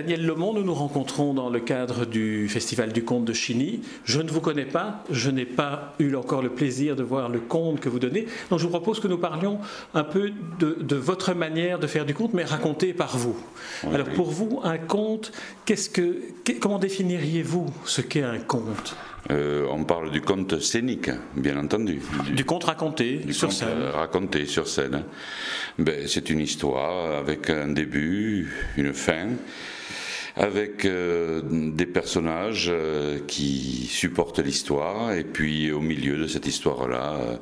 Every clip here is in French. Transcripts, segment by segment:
Daniel Lemont, nous nous rencontrons dans le cadre du Festival du Conte de Chigny. Je ne vous connais pas, je n'ai pas eu encore le plaisir de voir le conte que vous donnez. Donc je vous propose que nous parlions un peu de, votre manière de faire du conte, mais raconté par vous. Alors pour vous, un conte, qu'est-ce que, comment définiriez-vous ce qu'est un conte? Euh, on parle du conte scénique, bien entendu. Du, conte raconté sur scène. Euh, raconté sur scène. Ben, c'est une histoire avec un début, une fin avec euh, des personnages euh, qui supportent l'histoire et puis au milieu de cette histoire-là, euh,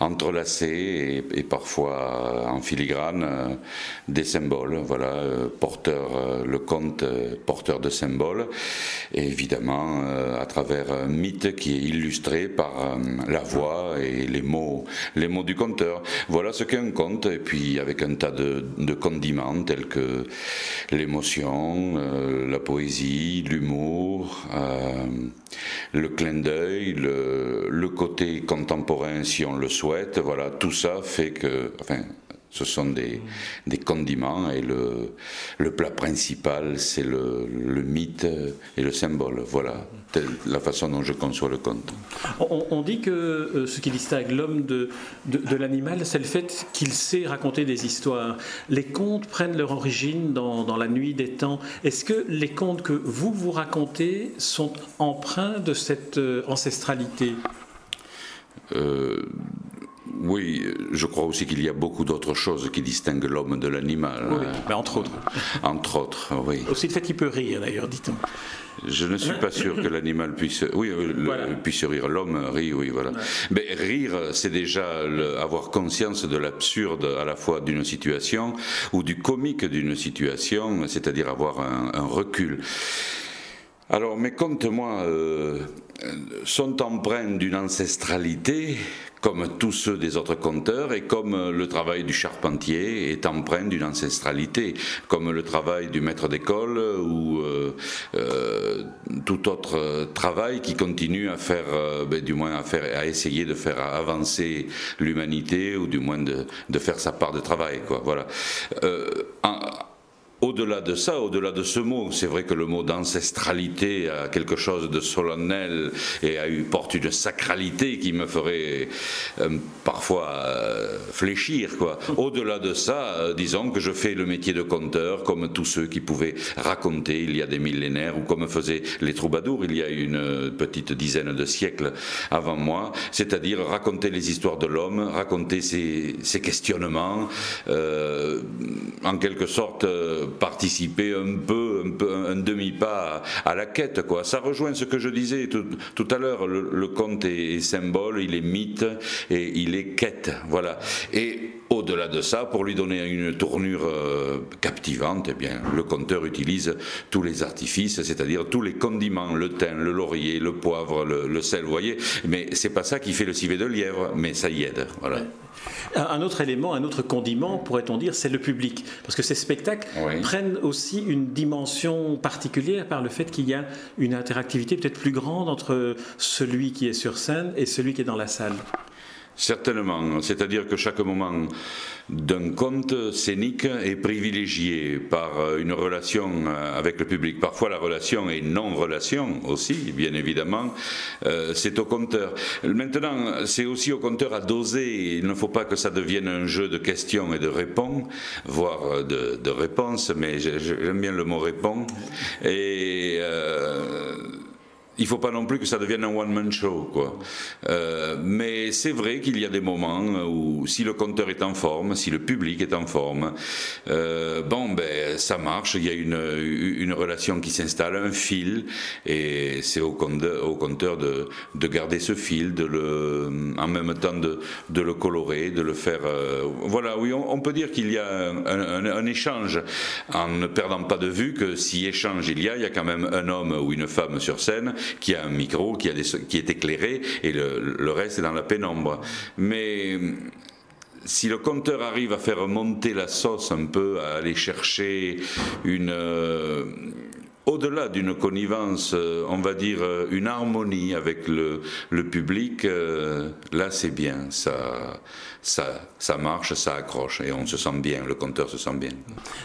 entrelacés et, parfois en filigrane, des symboles. Voilà, porteur, le conte porteur de symboles, et évidemment à travers un mythe qui est illustré par la voix et les mots, les mots du conteur. Voilà ce qu'est un conte, et puis avec un tas de, de condiments tels que l'émotion la poésie, l'humour, euh, le clin d'œil, le, côté contemporain si on le souhaite. Voilà, tout ça fait que, ce sont des, des condiments et le, le plat principal, c'est le, le, mythe et le symbole. Voilà la façon dont je conçois le conte. On, dit que euh, ce qui distingue l'homme de, de, de l'animal, c'est le fait qu'il sait raconter des histoires. Les contes prennent leur origine dans, dans la nuit des temps. Est-ce que les contes que vous vous racontez sont empreints de cette euh, ancestralité? Euh, oui, je crois aussi qu'il y a beaucoup d'autres choses qui distinguent l'homme de l'animal. Oui, mais entre autres. Entre autres, oui. Aussi le fait qu'il peut rire, d'ailleurs, dit-on. Je ne suis pas sûr que l'animal puisse, oui, puisse rire. L'homme rit, oui, voilà. Mais rire, c'est déjà avoir conscience de l'absurde à la fois d'une situation ou du comique d'une situation, c'est-à-dire avoir un, recul. Alors mes contes, moi, euh, sont empreints d'une ancestralité comme tous ceux des autres conteurs et comme le travail du charpentier est empreint d'une ancestralité, comme le travail du maître d'école ou euh, euh, tout autre travail qui continue à faire, euh, ben, du moins à faire, à essayer de faire avancer l'humanité ou du moins de, faire sa part de travail. Voilà. Au-delà de ça, au-delà de ce mot, c'est vrai que le mot d'ancestralité a quelque chose de solennel et a eu, porte une sacralité qui me ferait euh, parfois euh, fléchir. Quoi. Au-delà de ça, euh, disons que je fais le métier de conteur comme tous ceux qui pouvaient raconter il y a des millénaires ou comme faisaient les troubadours il y a une petite dizaine de siècles avant moi, c'est-à-dire raconter les histoires de l'homme, raconter ses, ses questionnements, en quelque sorte participer un peu, un, peu, un demi-pas à, la quête. Quoi. Ça rejoint ce que je disais tout, tout à l'heure. Le, conte est, symbole, il est mythe et il est quête. Voilà. Et au-delà de ça, pour lui donner une tournure euh, captivante, eh bien, le conteur utilise tous les artifices, c'est-à-dire tous les condiments, le thym, le laurier, le poivre, le, sel, vous voyez. Mais c'est pas ça qui fait le civet de lièvre, mais ça y aide. Voilà. Un autre élément, un autre condiment, pourrait-on dire, c'est le public. Parce que ces spectacles prennent aussi une dimension particulière par le fait qu'il y a une interactivité peut-être plus grande entre celui qui est sur scène et celui qui est dans la salle. Certainement, c'est-à-dire que chaque moment d'un conte scénique est privilégié par euh, une relation euh, avec le public. Parfois la relation est non-relation aussi, bien évidemment, euh, c'est au conteur. Maintenant, c'est aussi au conteur à doser, il ne faut pas que ça devienne un jeu de questions et de réponses, voire de, de réponses, mais j'aime bien le mot répond. Et il faut pas non plus que ça devienne un one-man show, quoi. Euh, mais c'est vrai qu'il y a des moments où, si le compteur est en forme, si le public est en forme, euh, bon, ben, ça marche. Il y a une, une relation qui s'installe, un fil, et c'est au compteur, au de, de, garder ce fil, de le, en même temps de, de le colorer, de le faire. Euh, voilà, oui, on, peut dire qu'il y a un, un, un, échange, en ne perdant pas de vue que si échange il y a, il y a quand même un homme ou une femme sur scène qui a un micro, qui, est éclairé, et le, reste est dans la pénombre. Mais si le compteur arrive à faire monter la sauce un peu, à aller chercher une, euh, au-delà d'une connivence, euh, on va dire euh, une harmonie avec le, public, euh, là c'est bien, ça, ça, ça marche, ça accroche et on se sent bien, le compteur se sent bien.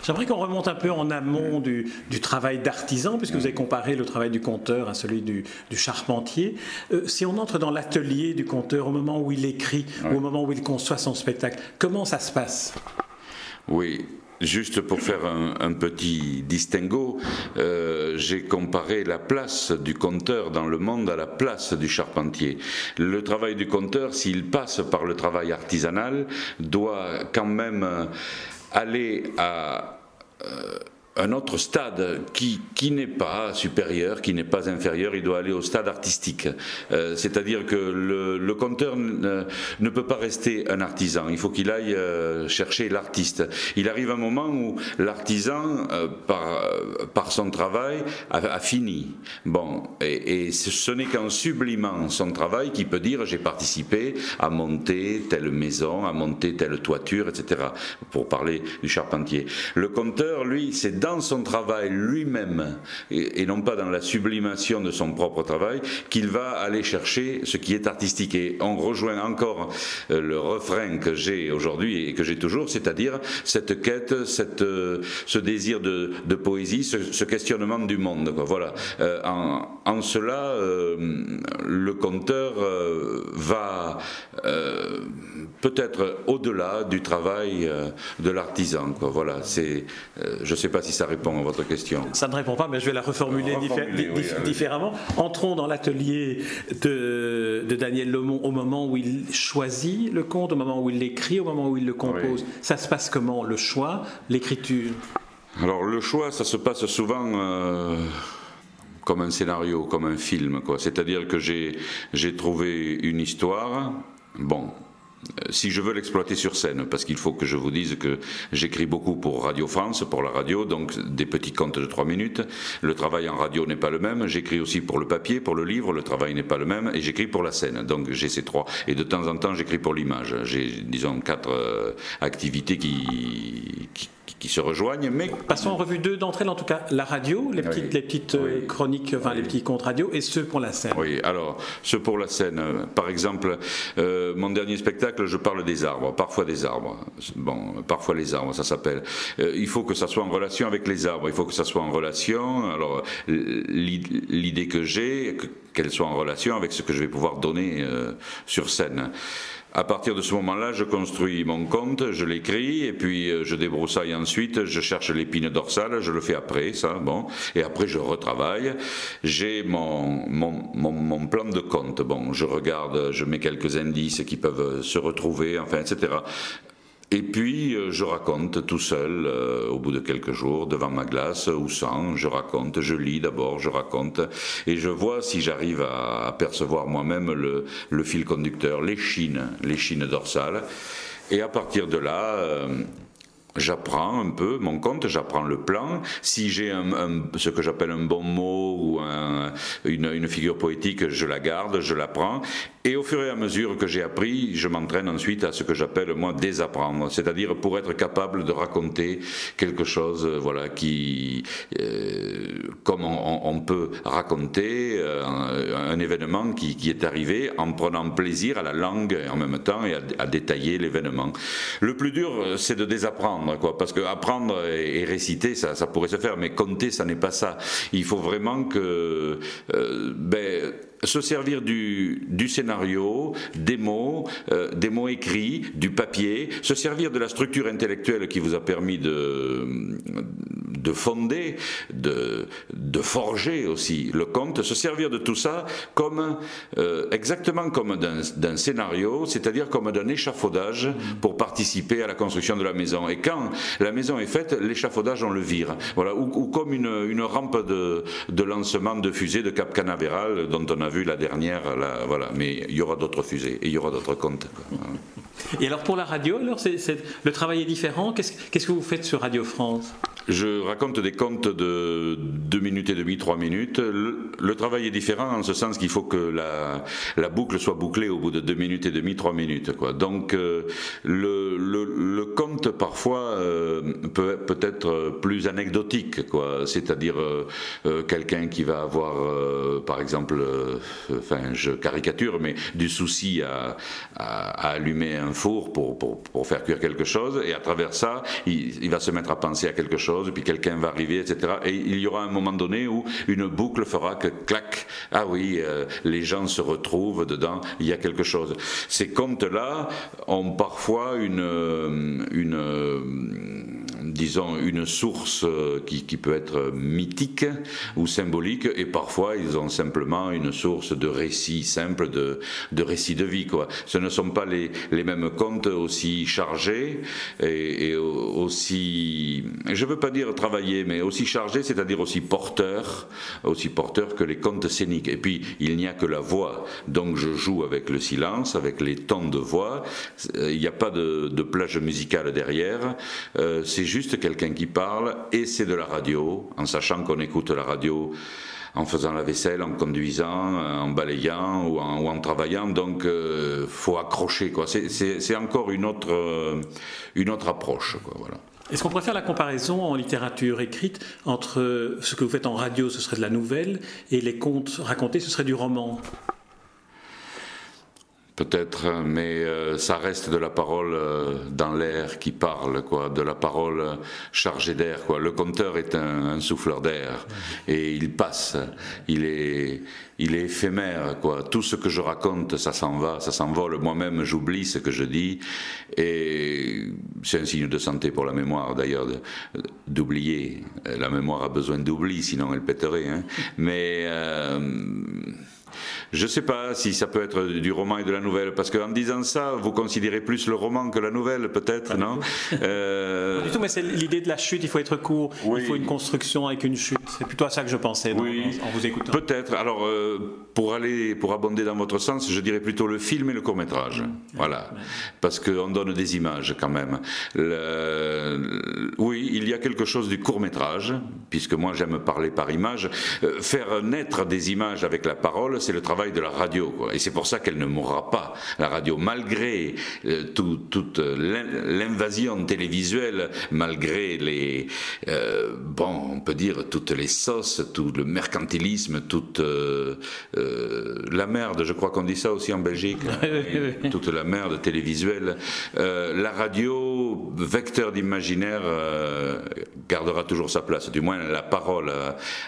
J'aimerais qu'on remonte un peu en amont du, travail d'artisan, puisque vous avez comparé le travail du compteur à celui du, charpentier. si on entre dans l'atelier du compteur au moment où il écrit ou au moment où il conçoit son spectacle, comment ça se passe? Oui, Juste pour faire un, petit distinguo, euh, j'ai comparé la place du conteur dans le monde à la place du charpentier. Le travail du conteur, s'il passe par le travail artisanal, doit quand même aller à... Euh, un autre stade qui, qui n'est pas supérieur, qui n'est pas inférieur, il doit aller au stade artistique. Euh, c'est-à-dire que le, le conteur ne, ne, peut pas rester un artisan, il faut qu'il aille euh, chercher l'artiste. Il arrive un moment où l'artisan, euh, par, par son travail, a, fini. Bon, et, et ce n'est qu'en sublimant son travail qu'il peut dire j'ai participé à monter telle maison, à monter telle toiture, etc. Pour parler du charpentier. Le conteur, lui, c'est dans son travail lui-même, et, non pas dans la sublimation de son propre travail, qu'il va aller chercher ce qui est artistique. Et on rejoint encore euh, le refrain que j'ai aujourd'hui et que j'ai toujours, c'est-à-dire cette quête, cette, euh, ce désir de, poésie, ce, questionnement du monde. Voilà. Euh, en, cela, le conteur va peut-être au-delà du travail de l'artisan. Voilà. Je ne sais pas si ça répond à votre question. Ça ne répond pas, mais je vais la reformuler, différemment. Entrons dans l'atelier de, Daniel Lemont au moment où il choisit le conte, au moment où il l'écrit, au moment où il le compose. Ça se passe comment Le choix, l'écriture? Alors le choix, ça se passe souvent... Euh, comme un scénario, comme un film. C'est-à-dire que j'ai trouvé une histoire. Bon, si je veux l'exploiter sur scène, parce qu'il faut que je vous dise que j'écris beaucoup pour Radio France, pour la radio, donc des petits contes de trois minutes. Le travail en radio n'est pas le même. J'écris aussi pour le papier, pour le livre, le travail n'est pas le même. Et j'écris pour la scène, donc j'ai ces trois. Et de temps en temps, j'écris pour l'image. J'ai, disons, quatre euh, activités qui qui se rejoignent. Mais passons en revue deux d'entre elles, en tout cas la radio, les petites, les petites euh, chroniques, enfin les petits comptes radio, et ceux pour la scène. Oui, alors ceux pour la scène. Par exemple, euh, mon dernier spectacle, je parle des arbres, parfois des arbres. Bon, parfois les arbres, ça s'appelle. Euh, il faut que ça soit en relation avec les arbres. Il faut que ça soit en relation. Alors l'idée que j'ai, qu'elle soit en relation avec ce que je vais pouvoir donner sur scène. À partir de ce moment-là, je construis mon compte, je l'écris, et puis euh, je débroussaille ensuite, je cherche l'épine dorsale, je le fais après, ça, bon, et après je retravaille. J'ai mon, mon, mon, mon, plan de compte, bon, je regarde, je mets quelques indices qui peuvent se retrouver, enfin, etc. Et puis, euh, je raconte tout seul, euh, au bout de quelques jours, devant ma glace ou sans, je raconte, je lis d'abord, je raconte, et je vois si j'arrive à apercevoir moi-même le, fil conducteur, les chines dorsales. Et à partir de là, euh, J'apprends un peu mon compte, j'apprends le plan. Si j'ai un, ce que j'appelle un bon mot ou un, une, une, figure poétique, je la garde, je la prends. Et au fur et à mesure que j'ai appris, je m'entraîne ensuite à ce que j'appelle moi désapprendre, c'est-à-dire pour être capable de raconter quelque chose, euh, voilà, qui, euh, comme on, on, peut raconter euh, un, un, événement qui, qui, est arrivé en prenant plaisir à la langue en même temps et à, à détailler l'événement. Le plus dur, c'est de désapprendre parce que apprendre et, réciter, ça, ça, pourrait se faire, mais compter, ça n'est pas ça. Il faut vraiment que, euh, ben, se servir du, scénario, des mots, euh, des mots écrits, du papier, se servir de la structure intellectuelle qui vous a permis de, de fonder, de, de forger aussi le conte, se servir de tout ça comme euh, exactement comme d'un scénario, c'est-à-dire comme d'un échafaudage pour participer à la construction de la maison. Et quand la maison est faite, l'échafaudage on le vire, voilà, ou, ou comme une, une rampe de, de, lancement de fusée de Cap Canaveral dont on a vu la dernière, là, voilà. Mais il y aura d'autres fusées et il y aura d'autres comptes. Et alors pour la radio, le travail est différent? Qu'est-ce que vous faites sur Radio France? Je raconte des contes de 2 minutes et demie, 3 minutes. Le, travail est différent en ce sens qu'il faut que la, boucle soit bouclée au bout de 2 minutes et demie, 3 minutes. Quoi. Donc euh, le, conte parfois euh, peut, être plus anecdotique, quoi. c'est-à-dire euh, quelqu'un qui va avoir, par exemple, enfin je caricature, mais du souci à, allumer un four pour, faire cuire quelque chose, et à travers ça, il va se mettre à penser à quelque chose et puis quelqu'un va arriver, etc. Et il y aura un moment donné où une boucle fera que clac, ah oui, euh, les gens se retrouvent dedans, il y a quelque chose. Ces contes-là ont parfois une, euh, euh, disons, une source qui, qui, peut être mythique ou symbolique, et parfois ils ont simplement une source de récit simple, de, de récit de vie. Quoi. Ce ne sont pas les, les mêmes contes aussi chargés et, aussi, je veux pas dire travailler, mais aussi chargé, c'est-à-dire aussi porteur, aussi porteur que les contes scéniques. Et puis, il n'y a que la voix. Donc, je joue avec le silence, avec les tons de voix. Euh, il n'y a pas de, plage musicale derrière. Euh, c'est juste quelqu'un qui parle et c'est de la radio, en sachant qu'on écoute la radio en faisant la vaisselle, en conduisant, en balayant ou en, travaillant. Donc, euh, faut accrocher. Quoi. C'est, encore une autre, une autre approche. Voilà. Est-ce qu'on préfère la comparaison en littérature écrite entre ce que vous faites en radio, ce serait de la nouvelle, et les contes racontés, ce serait du roman? Peut-être, mais euh, ça reste de la parole euh, dans l'air qui parle, quoi, de la parole chargée d'air, quoi. Le conteur est un, souffleur d'air et il passe, il est, il est éphémère, quoi. Tout ce que je raconte, ça s'en va, ça s'envole. Moi-même, j'oublie ce que je dis et c'est un signe de santé pour la mémoire, d'ailleurs, d'oublier. La mémoire a besoin d'oubli, sinon elle pèterait. Hein. Mais euh, je ne sais pas si ça peut être du roman et de la nouvelle, parce qu'en disant ça, vous considérez plus le roman que la nouvelle, peut-être, non? Euh... Pas du tout, mais c'est l'idée de la chute, il faut être court, il faut une construction avec une chute. C'est plutôt à ça que je pensais oui. en vous écoutant. Peut-être. Alors, euh, pour aller, pour abonder dans votre sens, je dirais plutôt le film et le court métrage. Mmh. Voilà, parce qu'on donne des images quand même. Oui, il y a quelque chose du court métrage, puisque moi j'aime parler par image. Euh, faire naître des images avec la parole, c'est le travail de la radio. Quoi. Et c'est pour ça qu'elle ne mourra pas, la radio, malgré euh, toute l'invasion télévisuelle, malgré les, euh, bon, on peut dire toutes les sauces, tout le mercantilisme, toute euh, la merde, je crois qu'on dit ça aussi en Belgique, toute la merde télévisuelle. la radio, vecteur d'imaginaire, gardera toujours sa place, du moins la parole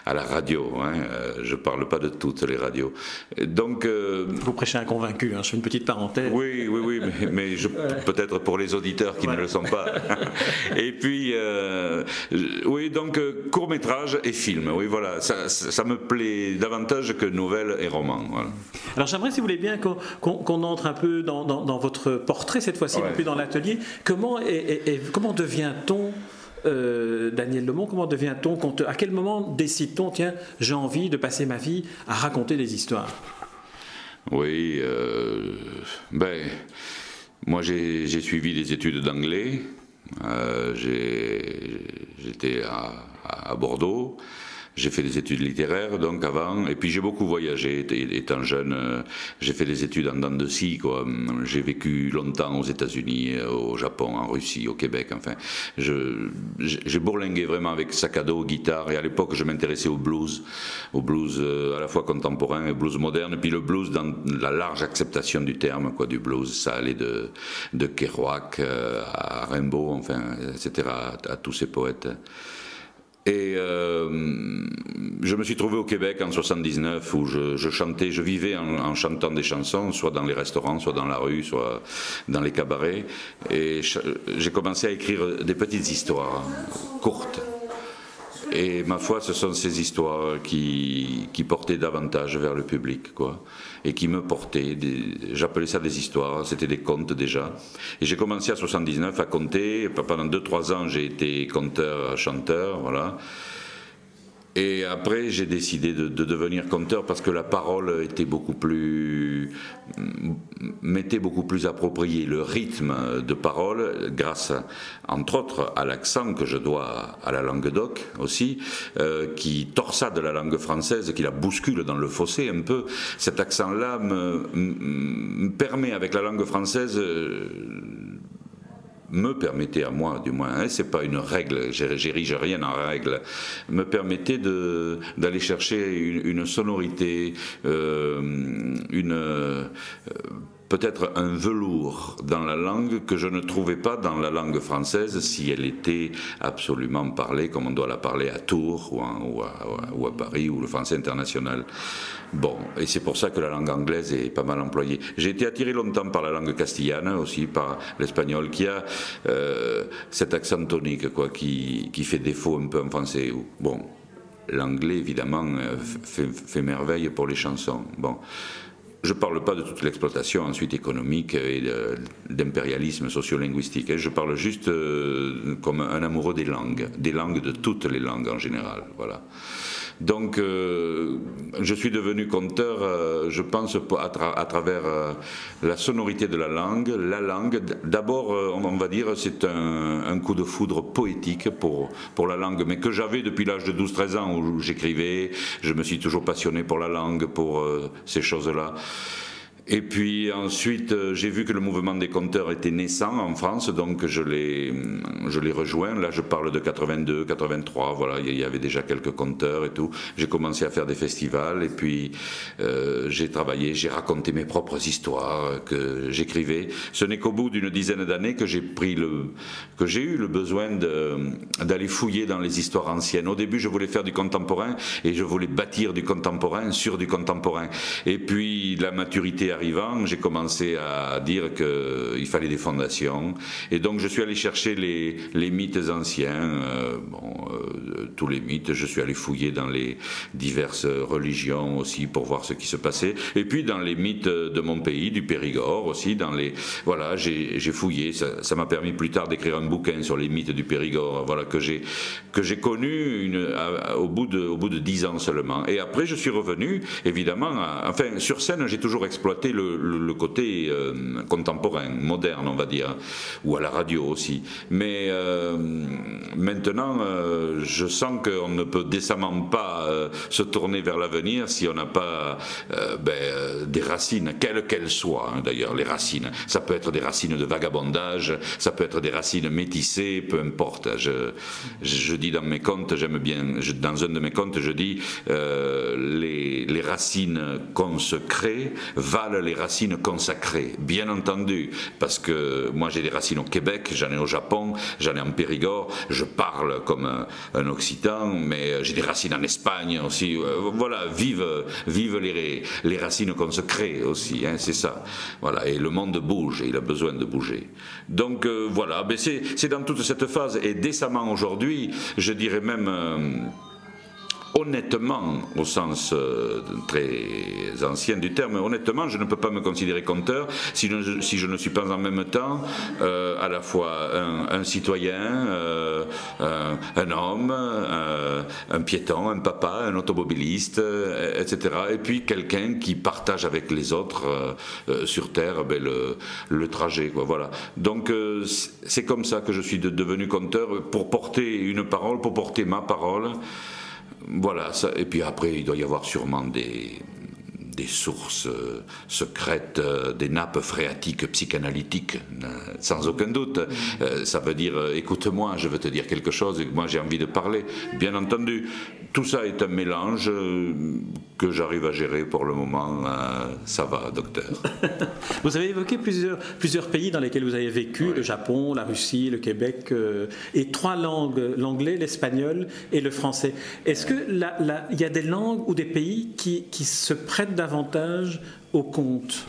à, la radio. Hein. Je parle pas de toutes les radios. Donc, euh, Vous prêchez un convaincu, hein, je fais une petite parenthèse. Oui, oui, oui, mais, peut-être pour les auditeurs qui ne le sont pas. et puis, euh, oui, donc euh, court métrage et film, oui, voilà, ça, me plaît davantage que nouvelle et roman. Alors j'aimerais, si vous voulez bien, qu'on entre un peu dans, votre portrait cette fois-ci, ouais. plus dans l'atelier. Comment, comment devient-on Daniel Lemont, comment devient-on À quel moment décide-t-on, tiens, j'ai envie de passer ma vie à raconter des histoires? Oui, euh, ben, moi j'ai suivi des études d'anglais. Euh, J'étais à, Bordeaux. J'ai fait des études littéraires donc avant, et puis j'ai beaucoup voyagé étant jeune. Euh, j'ai fait des études en dents de scie, quoi. J'ai vécu longtemps aux États-Unis, euh, au Japon, en Russie, au Québec. Enfin, j'ai bourlingué vraiment avec sac à dos, guitare, et à l'époque je m'intéressais au blues, au blues euh, à la fois contemporain et blues moderne, puis le blues dans la large acceptation du terme, quoi, du blues. Ça allait de de Kerouac à Rimbaud, enfin, etc., à tous ces poètes. Et euh, je me suis trouvé au Québec en 79 où je, chantais, je vivais en, chantant des chansons, soit dans les restaurants, soit dans la rue, soit dans les cabarets. Et j'ai commencé à écrire des petites histoires courtes. Et ma foi, ce sont ces histoires qui, qui portaient davantage vers le public, quoi et qui me portait. J'appelais ça des histoires, c'était des contes déjà. Et j'ai commencé à 79 à compter. Pendant 2-3 ans, j'ai été conteur, chanteur, voilà. Et après, j'ai décidé de, devenir conteur parce que la parole était beaucoup plus, m'était beaucoup plus approprié le rythme de parole grâce, entre autres, à l'accent que je dois à la langue doc aussi, euh, qui torsade la langue française, qui la bouscule dans le fossé un peu. Cet accent-là me, permet, avec la langue française, euh, me permettait à moi, du moins, hein, c'est pas une règle, j'érige rien en règle, me permettait d'aller chercher une, sonorité, euh, une euh, peut-être un velours dans la langue que je ne trouvais pas dans la langue française si elle était absolument parlée comme on doit la parler à Tours ou, à, Paris ou le français international. Bon, et c'est pour ça que la langue anglaise est pas mal employée. J'ai été attiré longtemps par la langue castillane, aussi par l'espagnol, qui a euh, cet accent tonique quoi, qui, qui fait défaut un peu en français. Bon, l'anglais évidemment euh, fait, fait merveille pour les chansons. Bon. Je ne parle pas de toute l'exploitation ensuite économique et d'impérialisme sociolinguistique. Je parle juste euh, comme un amoureux des langues, des langues de toutes les langues en général. Voilà. Donc, euh, je suis devenu conteur, euh, je pense, à, travers euh, la sonorité de la langue. La langue, d'abord, on va dire, c'est un, coup de foudre poétique pour, pour la langue, mais que j'avais depuis l'âge de 12-13 ans où j'écrivais. Je me suis toujours passionné pour la langue, pour ces choses-là. Et puis ensuite, euh, j'ai vu que le mouvement des compteurs était naissant en France, donc je l'ai, je l'ai rejoint. Là, je parle de 82, 83. Voilà, il y avait déjà quelques compteurs et tout. J'ai commencé à faire des festivals et puis euh, j'ai travaillé, j'ai raconté mes propres histoires que j'écrivais. Ce n'est qu'au bout d'une dizaine d'années que j'ai pris le, que j'ai eu le besoin d'aller fouiller dans les histoires anciennes. Au début, je voulais faire du contemporain et je voulais bâtir du contemporain sur du contemporain. Et puis la maturité arrivant, j'ai commencé à dire qu'il fallait des fondations. Et donc, je suis allé chercher les, mythes anciens, euh, bon, euh, tous les mythes. Je suis allé fouiller dans les diverses religions aussi pour voir ce qui se passait. Et puis, dans les mythes de mon pays, du Périgord aussi, dans les. Voilà, j'ai fouillé. Ça m'a permis plus tard d'écrire un bouquin sur les mythes du Périgord, voilà, que j'ai connu une, de, au bout de dix ans seulement. Et après, je suis revenu, évidemment, enfin, sur scène, j'ai toujours exploité le, côté euh, contemporain, moderne, on va dire, ou à la radio aussi. Mais euh, maintenant, euh, je sens qu'on ne peut décemment pas se tourner vers l'avenir si on n'a pas ben, des racines, quelles qu'elles soient, hein, d'ailleurs, les racines. Ça peut être des racines de vagabondage, ça peut être des racines métissées, peu importe. Je, je dis dans mes contes, j'aime bien, dans un de mes contes, je dis les, les racines qu'on se crée valent les racines consacrées, bien entendu, parce que moi j'ai des racines au Québec, j'en ai au Japon, j'en ai en Périgord, je parle comme un, Occitan, mais j'ai des racines en Espagne aussi. Euh, voilà, vive, vive les, les racines crée aussi, hein, c'est ça. Voilà, et le monde bouge, il a besoin de bouger. Donc euh, voilà, c'est dans toute cette phase, et décemment aujourd'hui, je dirais même... Euh, honnêtement, au sens euh, très ancien du terme, honnêtement, je ne peux pas me considérer conteur si je, si je ne suis pas en même temps euh, à la fois un, citoyen, euh, un, homme, un piéton, un papa, un automobiliste, etc. Et puis quelqu'un qui partage avec les autres sur Terre ben, le, le, trajet. Quoi, voilà. Donc c'est comme ça que je suis devenu conteur pour porter une parole, pour porter ma parole. Voilà, et puis après, il doit y avoir sûrement des, des sources euh, secrètes, euh, des nappes phréatiques psychanalytiques, euh, sans aucun doute. ça veut dire, écoute-moi, je veux te dire quelque chose et moi j'ai envie de parler. Bien entendu, tout ça est un mélange que j'arrive à gérer pour le moment. ça va, docteur. vous avez évoqué plusieurs, plusieurs pays dans lesquels vous avez vécu, le Japon, la Russie, le Québec, et trois langues, l'anglais, l'espagnol et le français. Est-ce qu'il y a des langues ou des pays qui, qui se prêtent davantage au conte?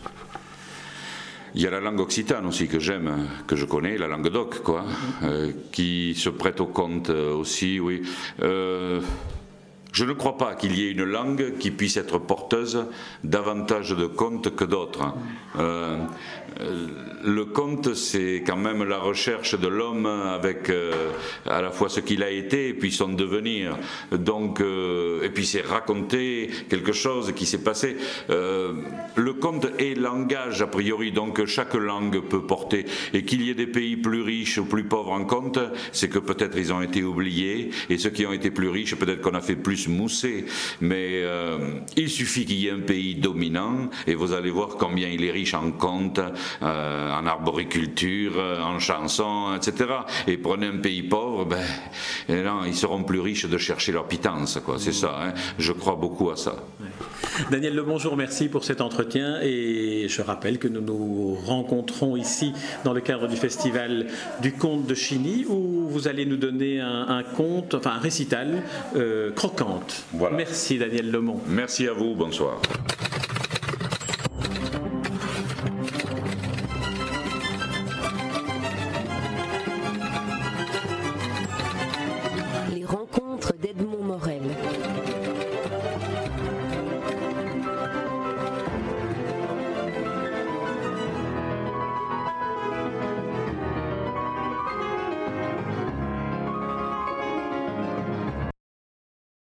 Il y a la langue occitane aussi que j'aime, que je connais, la langue d'oc, quoi, euh, qui se prête au conte aussi, oui. Euh, je ne crois pas qu'il y ait une langue qui puisse être porteuse davantage de contes que d'autres. Euh, le conte, c'est quand même la recherche de l'homme avec euh, à la fois ce qu'il a été et puis son devenir. Donc, et puis c'est raconter quelque chose qui s'est passé. le conte est langage a priori, donc chaque langue peut porter. Et qu'il y ait des pays plus riches ou plus pauvres en conte, c'est que peut-être ils ont été oubliés et ceux qui ont été plus riches, peut-être qu'on a fait plus mousser. Mais il suffit qu'il y ait un pays dominant et vous allez voir combien il est riche en contes, euh, en arboriculture, euh, en chansons, etc. Et prenez un pays pauvre, ben, non, ils seront plus riches de chercher leur pitance, quoi. C'est ça. Hein. Je crois beaucoup à ça. Daniel Le Bonjour, merci pour cet entretien et je rappelle que nous nous rencontrons ici dans le cadre du festival du conte de Chigny où vous allez nous donner un, conte, enfin un récital euh, croquante. Merci Daniel Lemont. Merci à vous, bonsoir.